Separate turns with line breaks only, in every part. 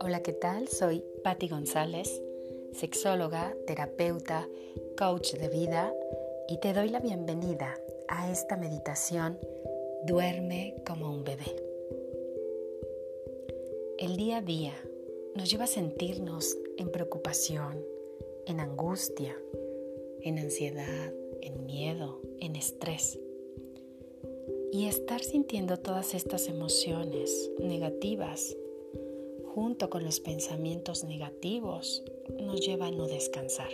Hola, ¿qué tal? Soy Patti González, sexóloga, terapeuta, coach de vida y te doy la bienvenida a esta meditación Duerme como un bebé. El día a día nos lleva a sentirnos en preocupación, en angustia, en ansiedad, en miedo, en estrés. Y estar sintiendo todas estas emociones negativas junto con los pensamientos negativos nos lleva a no descansar.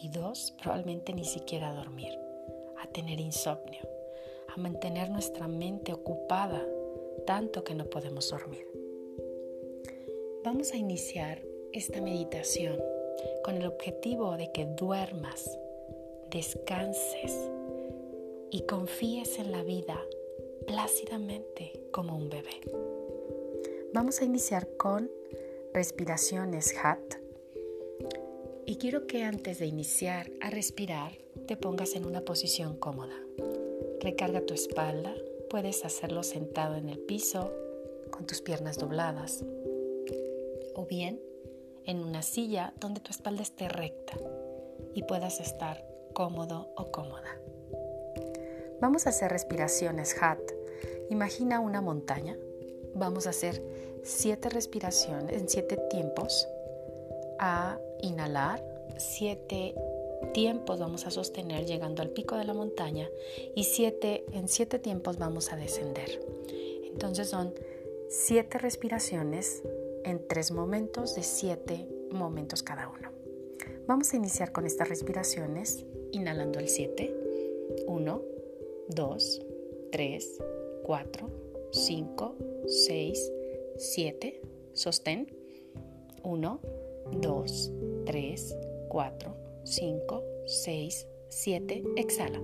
Y dos, probablemente ni siquiera a dormir, a tener insomnio, a mantener nuestra mente ocupada tanto que no podemos dormir. Vamos a iniciar esta meditación con el objetivo de que duermas, descanses y confíes en la vida plácidamente como un bebé. Vamos a iniciar con respiraciones HAT y quiero que antes de iniciar a respirar te pongas en una posición cómoda. Recarga tu espalda, puedes hacerlo sentado en el piso con tus piernas dobladas o bien en una silla donde tu espalda esté recta y puedas estar cómodo o cómoda. Vamos a hacer respiraciones HAT. Imagina una montaña. Vamos a hacer siete respiraciones en siete tiempos. A inhalar, siete tiempos vamos a sostener llegando al pico de la montaña y siete, en siete tiempos vamos a descender. Entonces son siete respiraciones en tres momentos de siete momentos cada uno. Vamos a iniciar con estas respiraciones, inhalando el 7, 1, 2, 3, 4, 5, 6, 7, sostén, 1, 2, 3, 4, 5, 6, 7, exhala.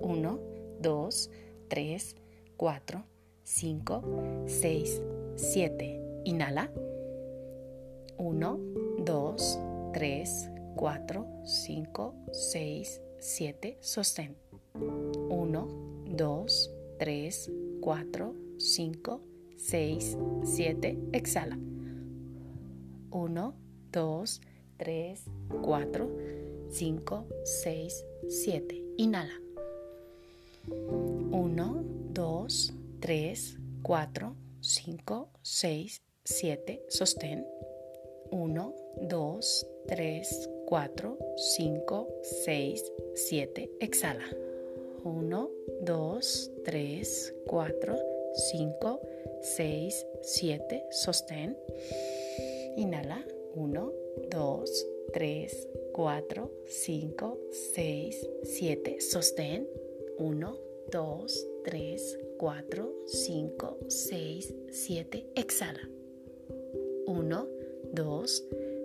1, 2, 3, 4, 5, 6, 7, Inhala. 1, 2, 3, 4, 5, 6, 7. Sostén. 1, 2, 3, 4, 5, 6, 7. Exhala. 1, 2, 3, 4, 5, 6, 7. Inhala. 1, 2, 3, 4, 5, 6, 7, sostén. 1, 2, 3, 4, 5, 6, 7, exhala. 1, 2, 3, 4, 5, 6, 7, sostén. Inhala. 1, 2, 3, 4, 5, 6, 7, sostén. 1, 2, 3, 4, 5, 6, 7, exhala. 1, 2,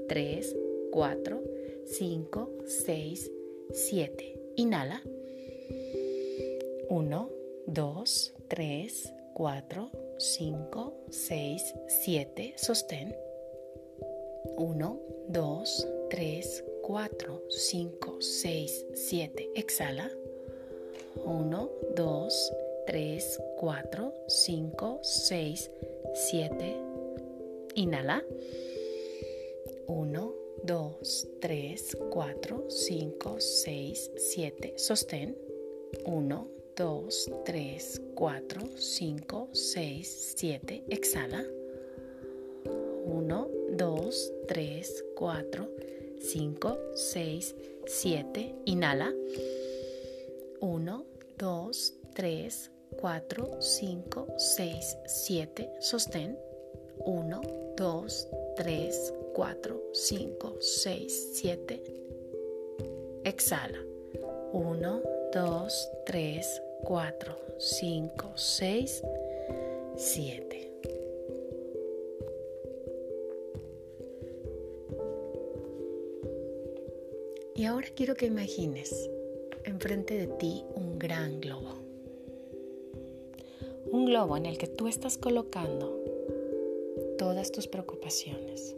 3, 4, 5, 6, 7. Inhala. 1, 2, 3, 4, 5, 6, 7. Sostén. 1, 2, 3, 4, 5, 6, 7. Exhala. 1, 2, 3, 4, 5, 6, 7. Inhala. 1, 2, 3, 4, 5, 6, 7. Sostén. 1, 2, 3, 4, 5, 6, 7. Exhala. 1, 2, 3, 4, 5, 6, 7. Inhala. 1, 2, 3, 4, 5, 6, 7. Sostén. 1, 2, 3, 4, 5, 6, 7. Exhala. 1, 2, 3, 4, 5, 6, 7. Y ahora quiero que imagines enfrente de ti un gran globo. Un globo en el que tú estás colocando todas tus preocupaciones,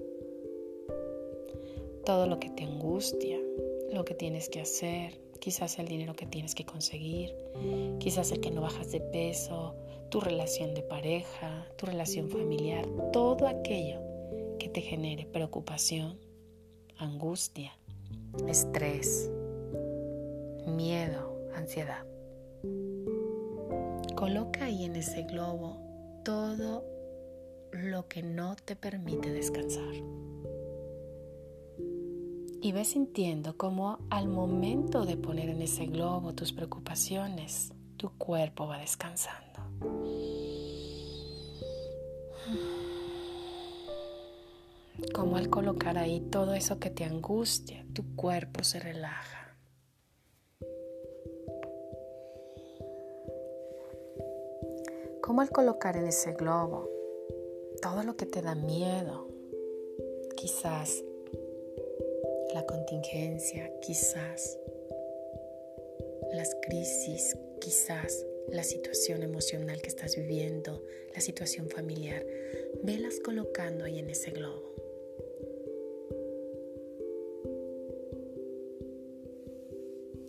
todo lo que te angustia, lo que tienes que hacer, quizás el dinero que tienes que conseguir, quizás el que no bajas de peso, tu relación de pareja, tu relación familiar, todo aquello que te genere preocupación, angustia, estrés, miedo, ansiedad. Coloca ahí en ese globo todo lo que no te permite descansar. Y ves sintiendo cómo al momento de poner en ese globo tus preocupaciones, tu cuerpo va descansando. Como al colocar ahí todo eso que te angustia, tu cuerpo se relaja. Como al colocar en ese globo todo lo que te da miedo, quizás la contingencia, quizás las crisis, quizás la situación emocional que estás viviendo, la situación familiar, velas colocando ahí en ese globo.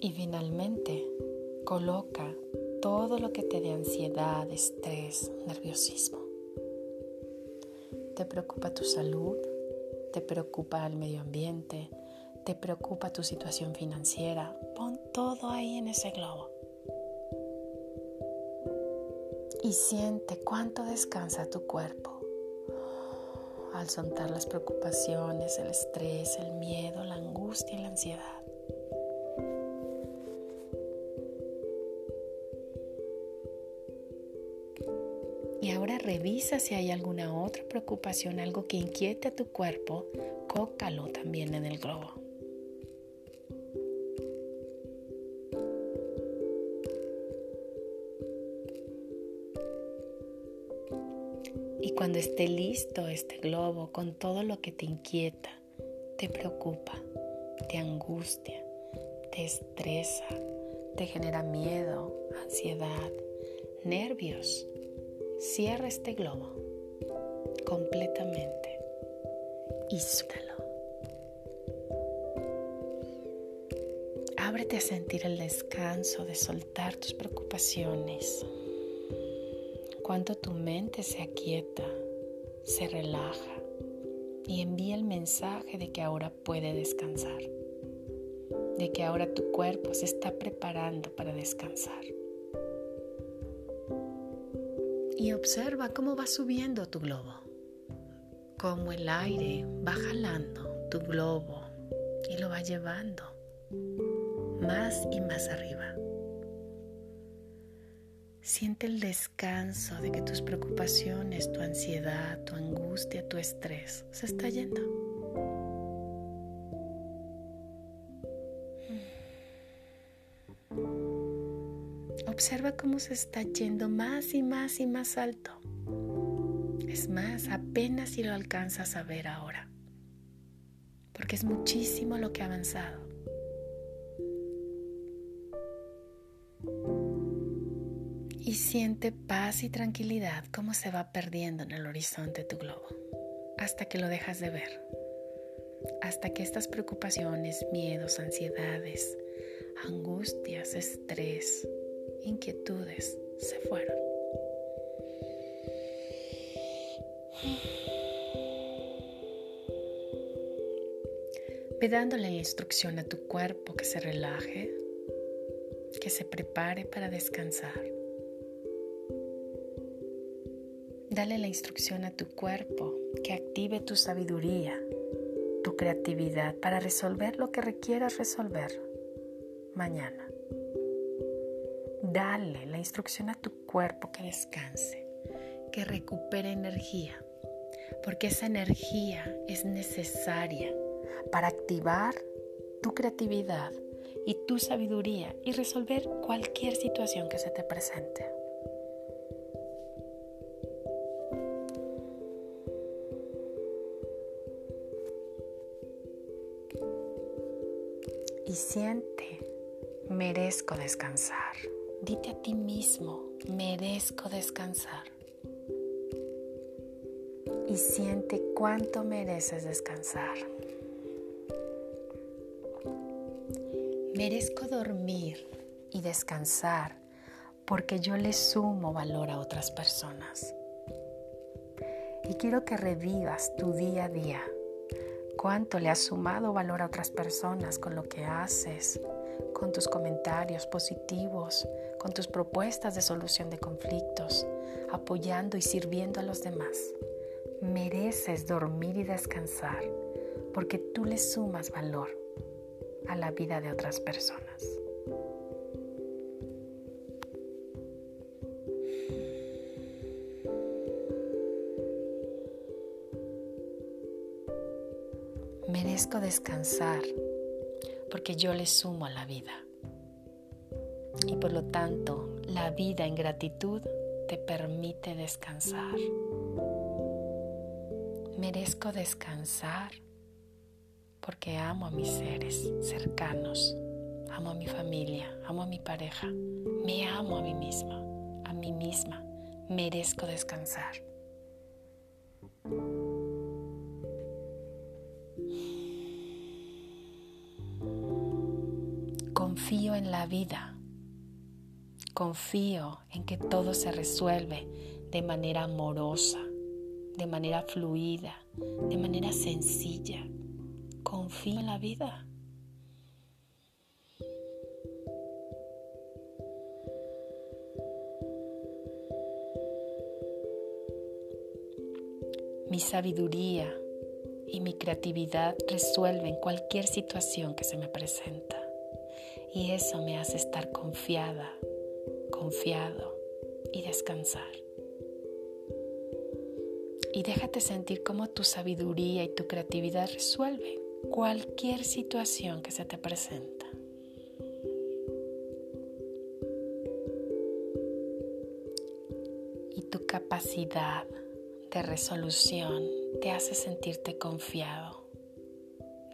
Y finalmente, coloca todo lo que te dé ansiedad, estrés, nerviosismo. ¿Te preocupa tu salud? ¿Te preocupa el medio ambiente? ¿Te preocupa tu situación financiera? Pon todo ahí en ese globo. Y siente cuánto descansa tu cuerpo al soltar las preocupaciones, el estrés, el miedo, la angustia y la ansiedad. Y ahora revisa si hay alguna otra preocupación, algo que inquiete a tu cuerpo, cócalo también en el globo. Cuando esté listo este globo con todo lo que te inquieta, te preocupa, te angustia, te estresa, te genera miedo, ansiedad, nervios, Cierra este globo completamente y suéltalo. Ábrete a sentir el descanso de soltar tus preocupaciones. Cuando tu mente se aquieta, se relaja y envía el mensaje de que ahora puede descansar, de que ahora tu cuerpo se está preparando para descansar y observa cómo va subiendo tu globo, cómo el aire va jalando tu globo y lo va llevando más y más arriba. Siente el descanso de que tus preocupaciones, tu ansiedad, tu angustia, tu estrés se está yendo. Observa cómo se está yendo más y más y más alto. Es más, apenas si lo alcanzas a ver ahora, porque es muchísimo lo que ha avanzado. Y siente paz y tranquilidad como se va perdiendo en el horizonte tu globo, hasta que lo dejas de ver, hasta que estas preocupaciones, miedos, ansiedades, angustias, estrés, inquietudes se fueron. Ve dándole la instrucción a tu cuerpo que se relaje, que se prepare para descansar. Dale la instrucción a tu cuerpo que active tu sabiduría, tu creatividad para resolver lo que requieras resolver mañana. Dale la instrucción a tu cuerpo que descanse, que recupere energía, porque esa energía es necesaria para activar tu creatividad y tu sabiduría y resolver cualquier situación que se te presente. Y siente, merezco descansar. Dite a ti mismo, merezco descansar. Y siente cuánto mereces descansar. Merezco dormir y descansar porque yo le sumo valor a otras personas. Y quiero que revivas tu día a día, cuánto le has sumado valor a otras personas con lo que haces, con tus comentarios positivos, con tus propuestas de solución de conflictos, apoyando y sirviendo a los demás. Mereces dormir y descansar porque tú le sumas valor a la vida de otras personas. Merezco descansar porque yo le sumo a la vida. Y por lo tanto, la vida en gratitud te permite descansar. Merezco descansar porque amo a mis seres cercanos, amo a mi familia, amo a mi pareja, me amo a mí misma, a mí misma, merezco descansar. Confío en la vida, confío en que todo se resuelve de manera amorosa, de manera fluida, de manera sencilla confío en la vida. Mi sabiduría y mi creatividad resuelven cualquier situación que se me presenta. Y eso me hace estar confiada, confiado y descansar. Y déjate sentir cómo tu sabiduría y tu creatividad resuelven cualquier situación que se te presenta. Y tu capacidad de resolución te hace sentirte confiado,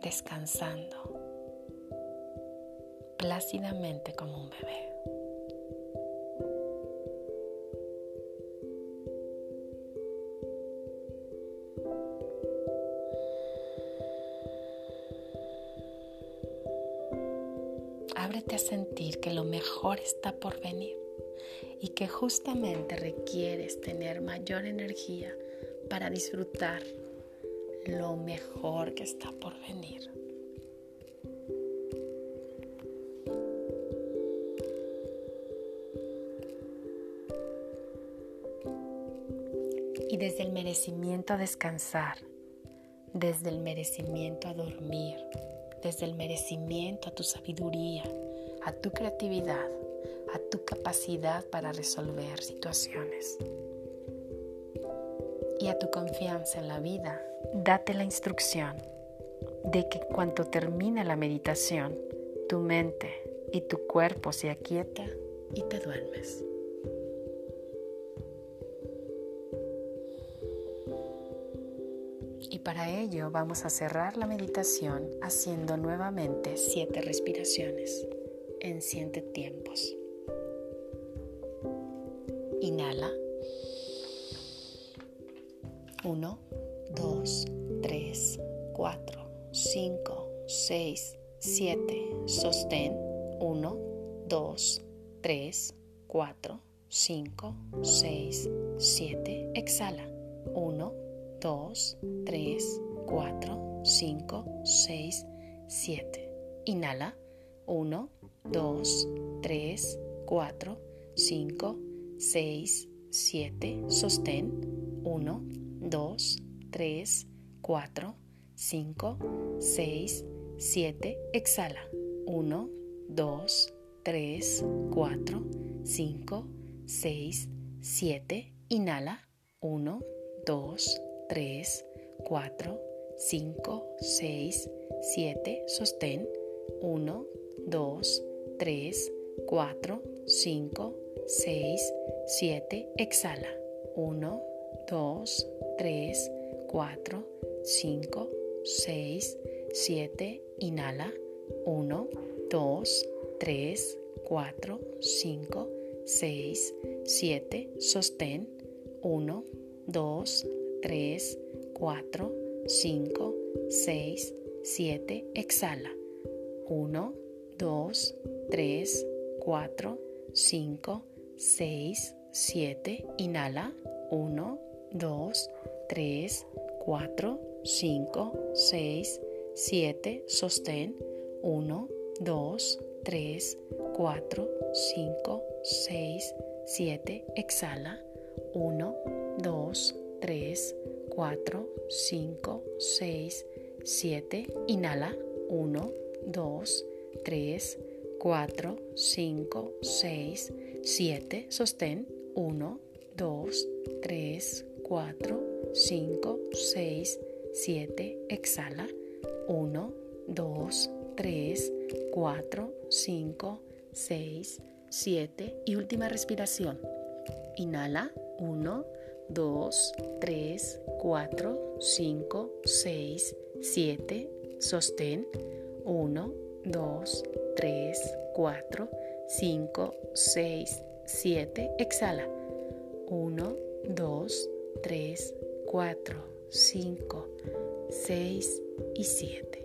descansando plácidamente como un bebé. ábrete a sentir que lo mejor está por venir y que justamente requieres tener mayor energía para disfrutar lo mejor que está por venir. Y desde el merecimiento a descansar, desde el merecimiento a dormir, desde el merecimiento a tu sabiduría, a tu creatividad, a tu capacidad para resolver situaciones y a tu confianza en la vida, date la instrucción de que cuando termine la meditación, tu mente y tu cuerpo se aquieta y te duermes. Y para ello vamos a cerrar la meditación haciendo nuevamente siete respiraciones en siete tiempos. Inhala. 1, 2, 3, 4, 5, 6, 7. Sostén. 1, 2, 3, 4, 5, 6, 7. Exhala. 1, 2, 3, 4, 5, 6, 7. Inhala. 1, 2, 3, 4, 5, 6, 7. Sostén. 1, 2, 3, 4, 5, 6, 7. Exhala. 1, 2, 3, 4, 5, 6, 7. Inhala. 1, 2, 3, 4, 5, 6, 7, sostén, 1, 2, 3, 4, 5, 6, 7, exhala, 1, 2, 3, 4, 5, 6, 7, inhala, 1, 2, 3, 4, 5, 6, 7, sostén, 1, 2, 3, 4, 5, 6, 7. Exhala. 1, 2, 3, 4, 5, 6, 7. Inhala. 1, 2, 3, 4, 5, 6, 7. Sostén. 1, 2, 3, 4, 5, 6, 7. Exhala. 1, 2, 3, 4, 5, 6, 7. Inhala. 1, 2, 3, 4, 5, 6, 7. Sostén. 1, 2, 3, 4, 5, 6, 7. Exhala. 1, 2, 3, 4, 5, 6, 7. Y última respiración. Inhala. 1, 2, 3, 4, 5, 6, 7. Sostén. 1, 2, 3, 4, 5, 6, 7. Exhala. 1, 2, 3, 4, 5, 6 y 7.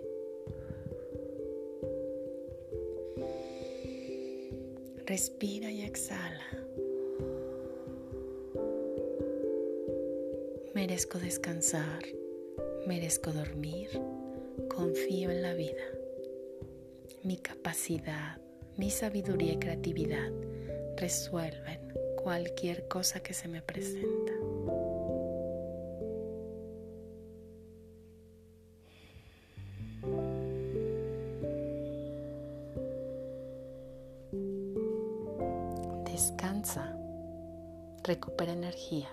Respira y exhala. Merezco descansar, merezco dormir, confío en la vida. Mi capacidad, mi sabiduría y creatividad resuelven cualquier cosa que se me presenta. Descansa, recupera energía